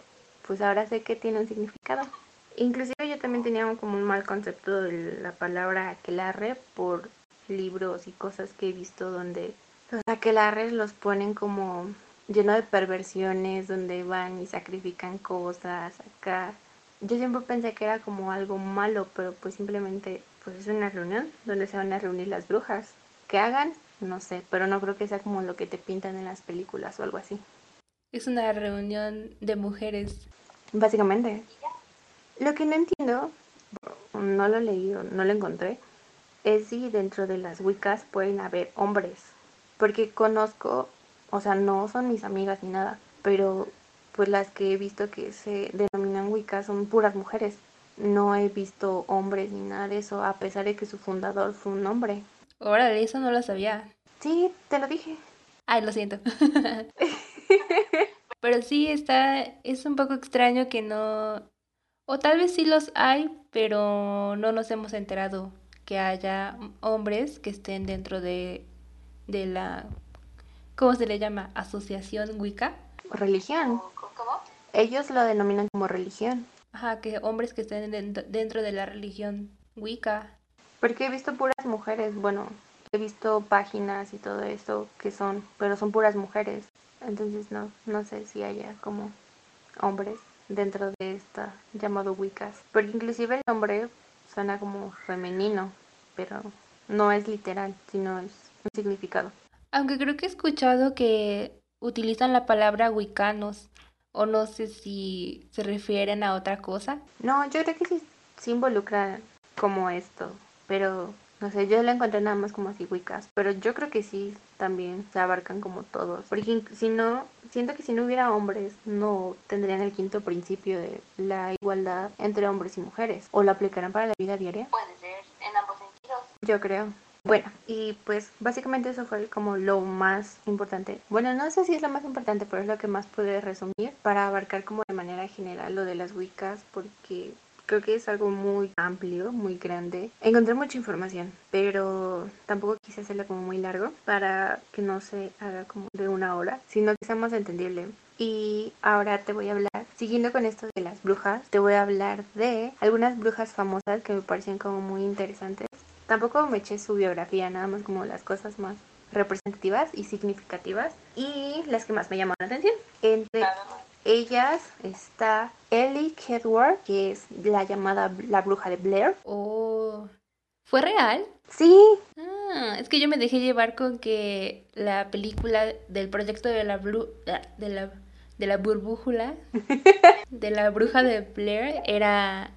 Speaker 2: pues ahora sé que tiene un significado. Inclusive yo también tenía como un mal concepto de la palabra aquelarre por libros y cosas que he visto donde los aquelarres los ponen como lleno de perversiones, donde van y sacrifican cosas acá. Yo siempre pensé que era como algo malo, pero pues simplemente pues es una reunión donde se van a reunir las brujas. ¿Qué hagan? No sé, pero no creo que sea como lo que te pintan en las películas o algo así.
Speaker 1: Es una reunión de mujeres.
Speaker 2: Básicamente. Lo que no entiendo, no lo he leído, no lo encontré, es si dentro de las Wiccas pueden haber hombres. Porque conozco, o sea, no son mis amigas ni nada, pero pues las que he visto que se denominan Wiccas son puras mujeres. No he visto hombres ni nada de eso, a pesar de que su fundador fue un hombre.
Speaker 1: Órale, eso no lo sabía.
Speaker 2: Sí, te lo dije.
Speaker 1: Ay, lo siento. Pero sí está, es un poco extraño que no, o tal vez sí los hay, pero no nos hemos enterado que haya hombres que estén dentro de, de la, ¿cómo se le llama? Asociación Wicca.
Speaker 2: Religión. Ellos lo denominan como religión.
Speaker 1: Ajá, que hombres que estén dentro, dentro de la religión Wicca.
Speaker 2: Porque he visto puras mujeres, bueno, he visto páginas y todo eso que son, pero son puras mujeres. Entonces no, no sé si haya como hombres dentro de esta llamado Wiccas. Porque inclusive el nombre suena como femenino, pero no es literal, sino es un significado.
Speaker 1: Aunque creo que he escuchado que utilizan la palabra wicanos, o no sé si se refieren a otra cosa.
Speaker 2: No, yo creo que sí, sí involucra como esto, pero no sé, yo la encontré nada más como así wicas, pero yo creo que sí también se abarcan como todos, porque si no, siento que si no hubiera hombres, no tendrían el quinto principio de la igualdad entre hombres y mujeres, o lo aplicarán para la vida diaria.
Speaker 3: Puede ser en ambos sentidos.
Speaker 2: Yo creo. Bueno, y pues básicamente eso fue como lo más importante. Bueno, no sé si es lo más importante, pero es lo que más pude resumir para abarcar como de manera general lo de las wicas, porque creo que es algo muy amplio, muy grande. Encontré mucha información, pero tampoco quise hacerlo como muy largo para que no se haga como de una hora, sino que sea más entendible. Y ahora te voy a hablar, siguiendo con esto de las brujas, te voy a hablar de algunas brujas famosas que me parecen como muy interesantes. Tampoco me eché su biografía, nada más como las cosas más representativas y significativas y las que más me llaman la atención. Entre ellas está Ellie Kedward, que es la llamada la bruja de Blair.
Speaker 1: Oh, ¿fue real?
Speaker 2: Sí.
Speaker 1: Ah, es que yo me dejé llevar con que la película del proyecto de la bru de la de la burbújula de la bruja de Blair era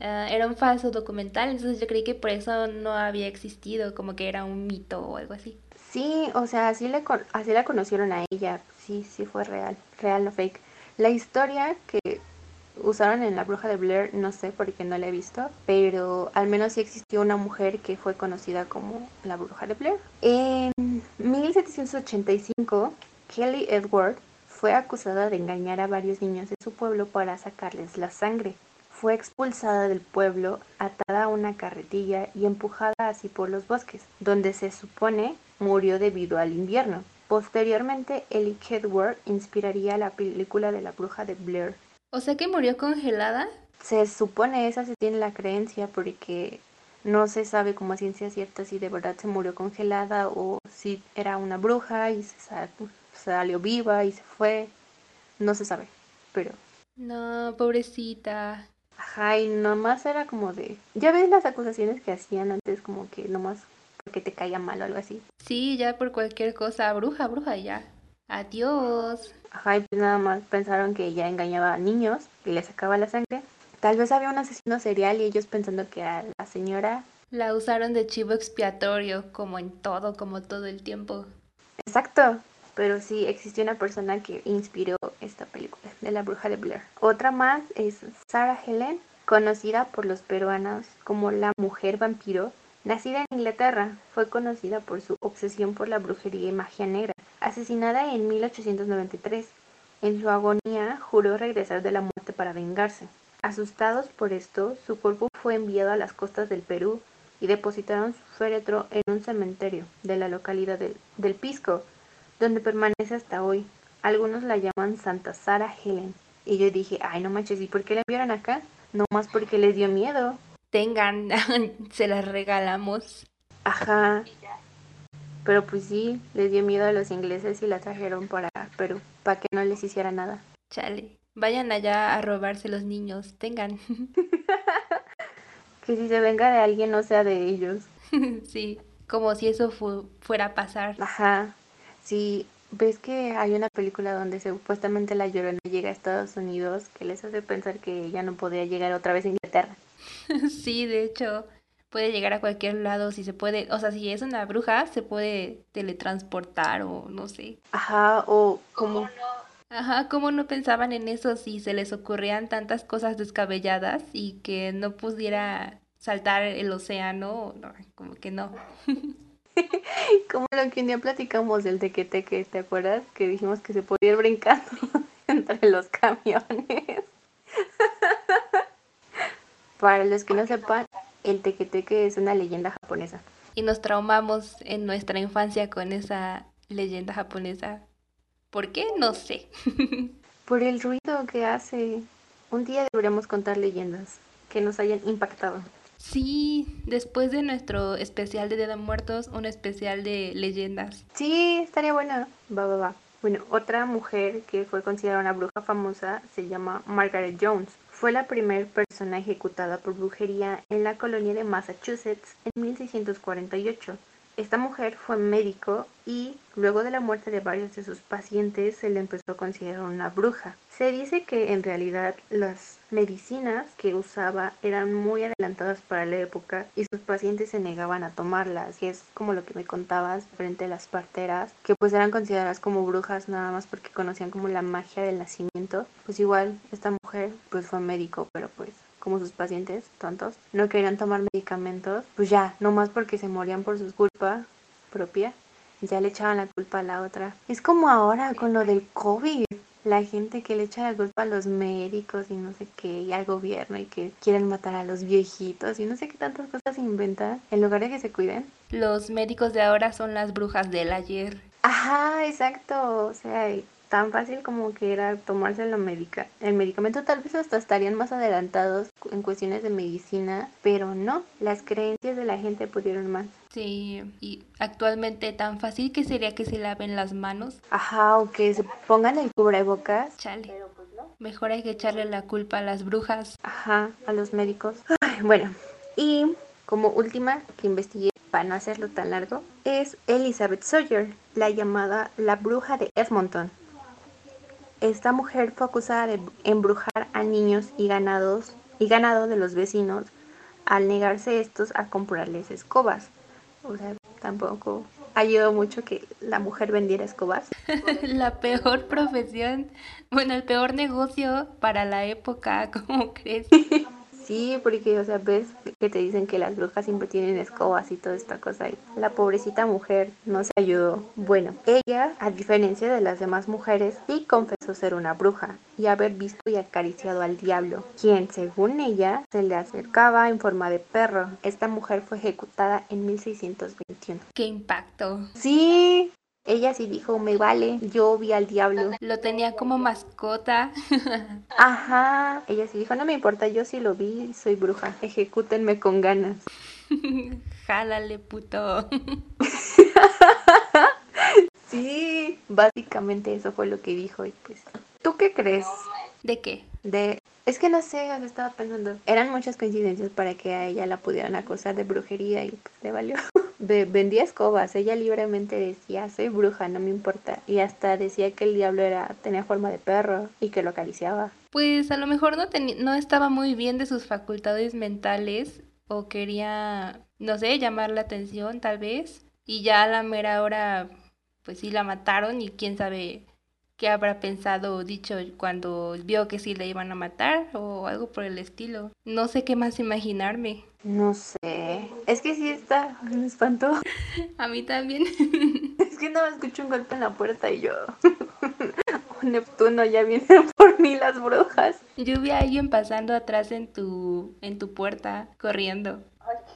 Speaker 1: ah, era un falso documental, entonces yo creí que por eso no había existido, como que era un mito o algo así.
Speaker 2: Sí, o sea, así, le así la conocieron a ella, sí, sí fue real, real, no fake. La historia que usaron en La Bruja de Blair, no sé porque no la he visto, pero al menos sí existió una mujer que fue conocida como La Bruja de Blair. En 1785, Kelly Edward fue acusada de engañar a varios niños de su pueblo para sacarles la sangre. Fue expulsada del pueblo, atada a una carretilla y empujada así por los bosques, donde se supone murió debido al invierno. Posteriormente, Ellie Kedward inspiraría la película de la bruja de Blair.
Speaker 1: O sea que murió congelada.
Speaker 2: Se supone, esa se tiene la creencia porque no se sabe como a ciencia cierta si de verdad se murió congelada o si era una bruja y se salió viva y se fue. No se sabe, pero...
Speaker 1: No, pobrecita.
Speaker 2: Ajá, y nomás era como de... Ya ves las acusaciones que hacían antes, como que nomás porque te caía mal o algo así.
Speaker 1: Sí, ya por cualquier cosa, bruja, bruja, ya. Adiós.
Speaker 2: Ajá, y pues nada más pensaron que ella engañaba a niños y le sacaba la sangre. Tal vez había un asesino serial y ellos pensando que a la señora...
Speaker 1: La usaron de chivo expiatorio, como en todo, como todo el tiempo.
Speaker 2: Exacto, pero sí existió una persona que inspiró esta película de la bruja de Blair. Otra más es Sarah Helen, conocida por los peruanos como la mujer vampiro, Nacida en Inglaterra, fue conocida por su obsesión por la brujería y magia negra. Asesinada en 1893, en su agonía juró regresar de la muerte para vengarse. Asustados por esto, su cuerpo fue enviado a las costas del Perú y depositaron su féretro en un cementerio de la localidad del, Pisco, donde permanece hasta hoy. Algunos la llaman Santa Sara Helen. Y yo dije, ay, no manches, ¿y por qué la enviaron acá? No más porque les dio miedo
Speaker 1: tengan, se las regalamos.
Speaker 2: Ajá. Pero pues sí, les dio miedo a los ingleses y la trajeron para Perú, para que no les hiciera nada.
Speaker 1: Chale, vayan allá a robarse los niños, tengan.
Speaker 2: que si se venga de alguien no sea de ellos.
Speaker 1: sí, como si eso fuera a pasar.
Speaker 2: Ajá, sí, ves que hay una película donde supuestamente la llorona llega a Estados Unidos que les hace pensar que ella no podría llegar otra vez a Inglaterra.
Speaker 1: sí, de hecho, puede llegar a cualquier lado si se puede, o sea, si es una bruja, se puede teletransportar o no sé.
Speaker 2: Ajá, o como...
Speaker 1: Ajá, ¿cómo no pensaban en eso si se les ocurrían tantas cosas descabelladas y que no pudiera saltar el océano? No, como que no.
Speaker 2: como lo que un día platicamos del tequeteque, ¿te acuerdas? Que dijimos que se podía ir brincando entre los camiones. Para los que no sepan, el tequeteque es una leyenda japonesa.
Speaker 1: Y nos traumamos en nuestra infancia con esa leyenda japonesa. ¿Por qué? No sé.
Speaker 2: Por el ruido que hace. Un día deberíamos contar leyendas que nos hayan impactado.
Speaker 1: Sí, después de nuestro especial de Día de Muertos, un especial de leyendas.
Speaker 2: Sí, estaría bueno. Va, va, va. Bueno, otra mujer que fue considerada una bruja famosa se llama Margaret Jones. Fue la primera persona ejecutada por brujería en la colonia de Massachusetts en 1648. Esta mujer fue médico y luego de la muerte de varios de sus pacientes se le empezó a considerar una bruja. Se dice que en realidad las medicinas que usaba eran muy adelantadas para la época y sus pacientes se negaban a tomarlas y es como lo que me contabas frente a las parteras que pues eran consideradas como brujas nada más porque conocían como la magia del nacimiento pues igual esta mujer pues fue médico pero pues como sus pacientes tontos no querían tomar medicamentos pues ya no más porque se morían por su culpa propia ya le echaban la culpa a la otra es como ahora con lo del COVID la gente que le echa la culpa a los médicos y no sé qué, y al gobierno y que quieren matar a los viejitos y no sé qué tantas cosas inventan en lugar de que se cuiden.
Speaker 1: Los médicos de ahora son las brujas del ayer.
Speaker 2: Ajá, exacto. O sea, tan fácil como que era tomarse la medica el medicamento tal vez hasta estarían más adelantados en cuestiones de medicina pero no las creencias de la gente pudieron más.
Speaker 1: Sí y actualmente tan fácil que sería que se laven las manos.
Speaker 2: Ajá o que se pongan el cubrebocas.
Speaker 1: Chale. Mejor hay que echarle la culpa a las brujas.
Speaker 2: Ajá a los médicos. Ay, bueno y como última que investigué para no hacerlo tan largo, es Elizabeth Sawyer, la llamada la bruja de Edmonton. Esta mujer fue acusada de embrujar a niños y ganados y ganado de los vecinos al negarse estos a comprarles escobas. O sea, tampoco ayudó mucho que la mujer vendiera escobas.
Speaker 1: la peor profesión, bueno, el peor negocio para la época, ¿cómo crees?
Speaker 2: Sí, porque, o sea, ves que te dicen que las brujas siempre tienen escobas y toda esta cosa. Y la pobrecita mujer no se ayudó. Bueno, ella, a diferencia de las demás mujeres, sí confesó ser una bruja y haber visto y acariciado al diablo, quien, según ella, se le acercaba en forma de perro. Esta mujer fue ejecutada en 1621.
Speaker 1: ¡Qué impacto!
Speaker 2: Sí, ella sí dijo, me vale, yo vi al diablo.
Speaker 1: Lo tenía como mascota.
Speaker 2: Ajá. Ella sí dijo, no me importa, yo sí lo vi, soy bruja. Ejecútenme con ganas.
Speaker 1: Jálale, puto.
Speaker 2: sí, básicamente eso fue lo que dijo. Y pues, ¿tú qué crees?
Speaker 1: ¿De qué?
Speaker 2: De es que no sé, estaba pensando. Eran muchas coincidencias para que a ella la pudieran acusar de brujería y pues le valió. Vendía escobas, ella libremente decía, soy bruja, no me importa. Y hasta decía que el diablo era tenía forma de perro y que lo acariciaba.
Speaker 1: Pues a lo mejor no, no estaba muy bien de sus facultades mentales o quería, no sé, llamar la atención tal vez. Y ya a la mera hora, pues sí la mataron y quién sabe qué habrá pensado o dicho cuando vio que sí le iban a matar o algo por el estilo. No sé qué más imaginarme.
Speaker 2: No sé. Es que sí está. Me espantó.
Speaker 1: A mí también.
Speaker 2: Es que no escucho un golpe en la puerta y yo. Neptuno ya viene por mí las brujas.
Speaker 1: Yo vi a alguien pasando atrás en tu en tu puerta corriendo.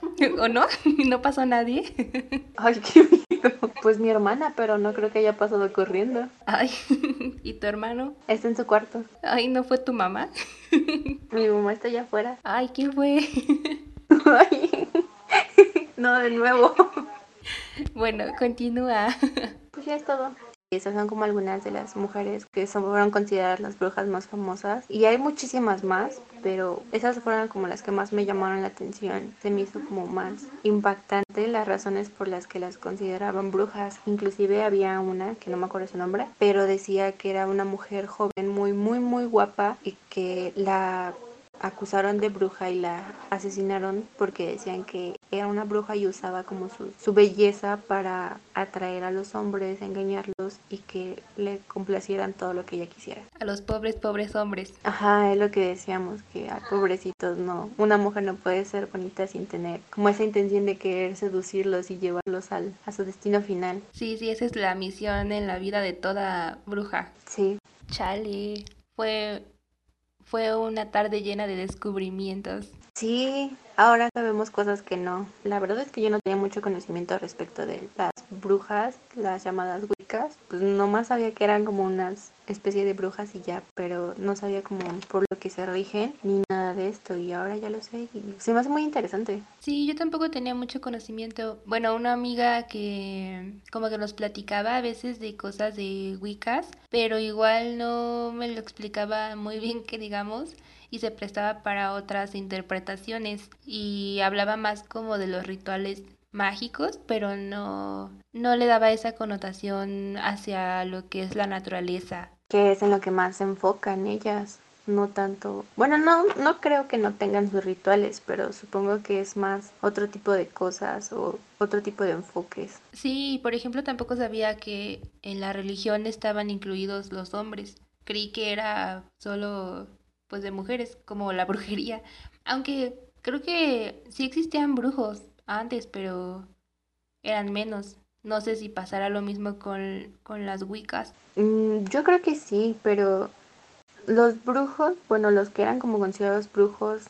Speaker 1: ¿O no? ¿No pasó nadie?
Speaker 2: Ay, qué miedo. Pues mi hermana, pero no creo que haya pasado corriendo.
Speaker 1: Ay, ¿y tu hermano?
Speaker 2: Está en su cuarto.
Speaker 1: Ay, ¿no fue tu mamá?
Speaker 2: Mi mamá está allá afuera.
Speaker 1: Ay, ¿quién fue?
Speaker 2: Ay, no, de nuevo.
Speaker 1: Bueno, continúa.
Speaker 2: Pues ya es todo. Esas son como algunas de las mujeres que fueron consideradas las brujas más famosas. Y hay muchísimas más, pero esas fueron como las que más me llamaron la atención. Se me hizo como más impactante las razones por las que las consideraban brujas. Inclusive había una, que no me acuerdo su nombre, pero decía que era una mujer joven muy, muy, muy guapa y que la acusaron de bruja y la asesinaron porque decían que era una bruja y usaba como su, su, belleza para atraer a los hombres, engañarlos y que le complacieran todo lo que ella quisiera.
Speaker 1: A los pobres, pobres hombres.
Speaker 2: Ajá, es lo que decíamos, que a pobrecitos no, una mujer no puede ser bonita sin tener como esa intención de querer seducirlos y llevarlos al, a su destino final.
Speaker 1: Sí, sí, esa es la misión en la vida de toda bruja.
Speaker 2: Sí.
Speaker 1: Chale, fue fue una tarde llena de descubrimientos.
Speaker 2: Sí, ahora sabemos cosas que no. La verdad es que yo no tenía mucho conocimiento respecto de las brujas, las llamadas wiccas. Pues nomás sabía que eran como unas especie de brujas y ya, pero no sabía como por lo que se rigen ni nada de esto y ahora ya lo sé y se me hace muy interesante.
Speaker 1: Sí, yo tampoco tenía mucho conocimiento. Bueno, una amiga que como que nos platicaba a veces de cosas de wiccas, pero igual no me lo explicaba muy bien que digamos y se prestaba para otras interpretaciones y hablaba más como de los rituales mágicos, pero no, no le daba esa connotación hacia lo que es la naturaleza.
Speaker 2: Que es en lo que más se enfocan ellas, no tanto. Bueno, no, no creo que no tengan sus rituales, pero supongo que es más otro tipo de cosas o otro tipo de enfoques.
Speaker 1: Sí, por ejemplo, tampoco sabía que en la religión estaban incluidos los hombres. Creí que era solo pues de mujeres, como la brujería. Aunque creo que sí existían brujos antes, pero eran menos. No sé si pasará lo mismo con, con las Wiccas.
Speaker 2: Mm, yo creo que sí, pero los brujos, bueno, los que eran como considerados brujos,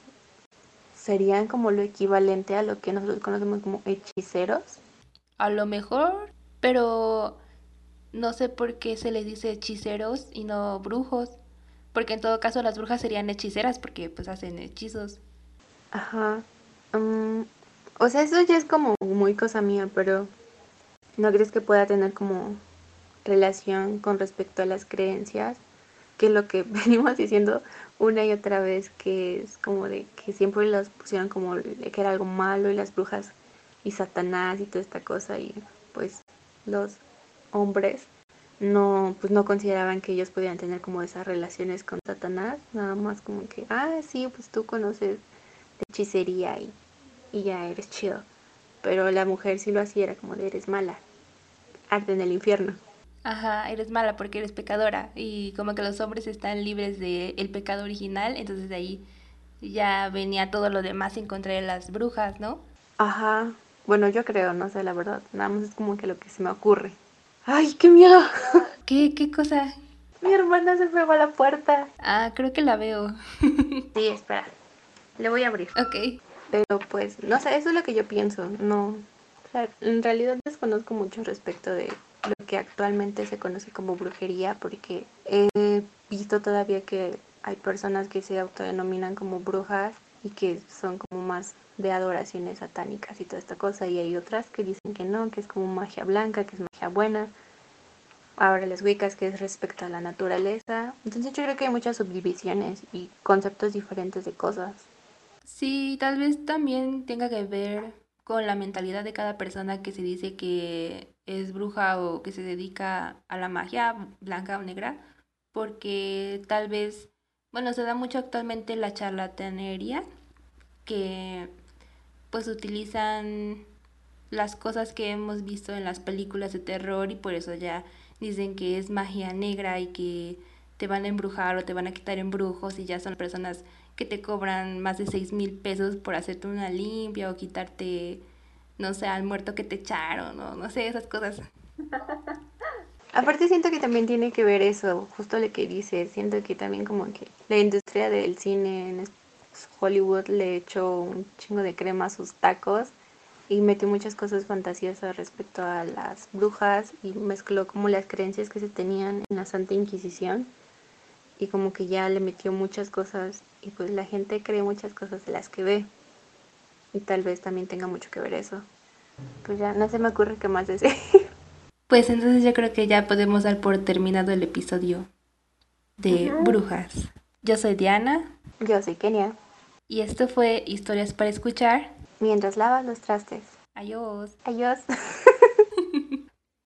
Speaker 2: serían como lo equivalente a lo que nosotros conocemos como hechiceros.
Speaker 1: A lo mejor, pero no sé por qué se les dice hechiceros y no brujos. Porque en todo caso las brujas serían hechiceras porque pues hacen hechizos.
Speaker 2: Ajá. Mm, o sea, eso ya es como muy cosa mía, pero ¿no crees que pueda tener como relación con respecto a las creencias? Que lo que venimos diciendo una y otra vez, que es como de que siempre las pusieron como que era algo malo y las brujas y Satanás y toda esta cosa y pues los hombres no pues no consideraban que ellos podían tener como esas relaciones con Satanás, nada más como que, ah, sí, pues tú conoces de hechicería y, y ya eres chido. Pero la mujer sí lo hacía, era como de eres mala, arte en el infierno.
Speaker 1: Ajá, eres mala porque eres pecadora y como que los hombres están libres del el pecado original, entonces de ahí ya venía todo lo demás en contra de las brujas, ¿no?
Speaker 2: Ajá, bueno, yo creo, no sé, la verdad, nada más es como que lo que se me ocurre. ¡Ay, qué miedo!
Speaker 1: ¿Qué, qué cosa?
Speaker 2: Mi hermana se pegó a la puerta.
Speaker 1: Ah, creo que la veo.
Speaker 2: Sí, espera. Le voy a abrir.
Speaker 1: ok.
Speaker 2: Pero pues, no sé, eso es lo que yo pienso. No, o sea, en realidad desconozco mucho respecto de lo que actualmente se conoce como brujería porque he visto todavía que hay personas que se autodenominan como brujas y que son como más de adoraciones satánicas y toda esta cosa y hay otras que dicen que no, que es como magia blanca, que es magia buena. Ahora las wicas que es respecto a la naturaleza. Entonces yo creo que hay muchas subdivisiones y conceptos diferentes de cosas.
Speaker 1: Sí, tal vez también tenga que ver con la mentalidad de cada persona que se dice que es bruja o que se dedica a la magia blanca o negra, porque tal vez, bueno, se da mucho actualmente la charlatanería, que pues utilizan las cosas que hemos visto en las películas de terror y por eso ya dicen que es magia negra y que te van a embrujar o te van a quitar embrujos y ya son personas que te cobran más de seis mil pesos por hacerte una limpia o quitarte, no sé, al muerto que te echaron o no sé, esas cosas.
Speaker 2: Aparte siento que también tiene que ver eso, justo lo que dice, siento que también como que la industria del cine en Hollywood le echó un chingo de crema a sus tacos y metió muchas cosas fantasiosas respecto a las brujas y mezcló como las creencias que se tenían en la Santa Inquisición y como que ya le metió muchas cosas y pues la gente cree muchas cosas de las que ve y tal vez también tenga mucho que ver eso. Pues ya no se me ocurre qué más decir.
Speaker 1: Pues entonces yo creo que ya podemos dar por terminado el episodio de brujas. Yo soy Diana.
Speaker 2: Yo soy Kenia.
Speaker 1: Y esto fue Historias para escuchar.
Speaker 2: Mientras lavas los trastes.
Speaker 1: Adiós.
Speaker 2: Adiós.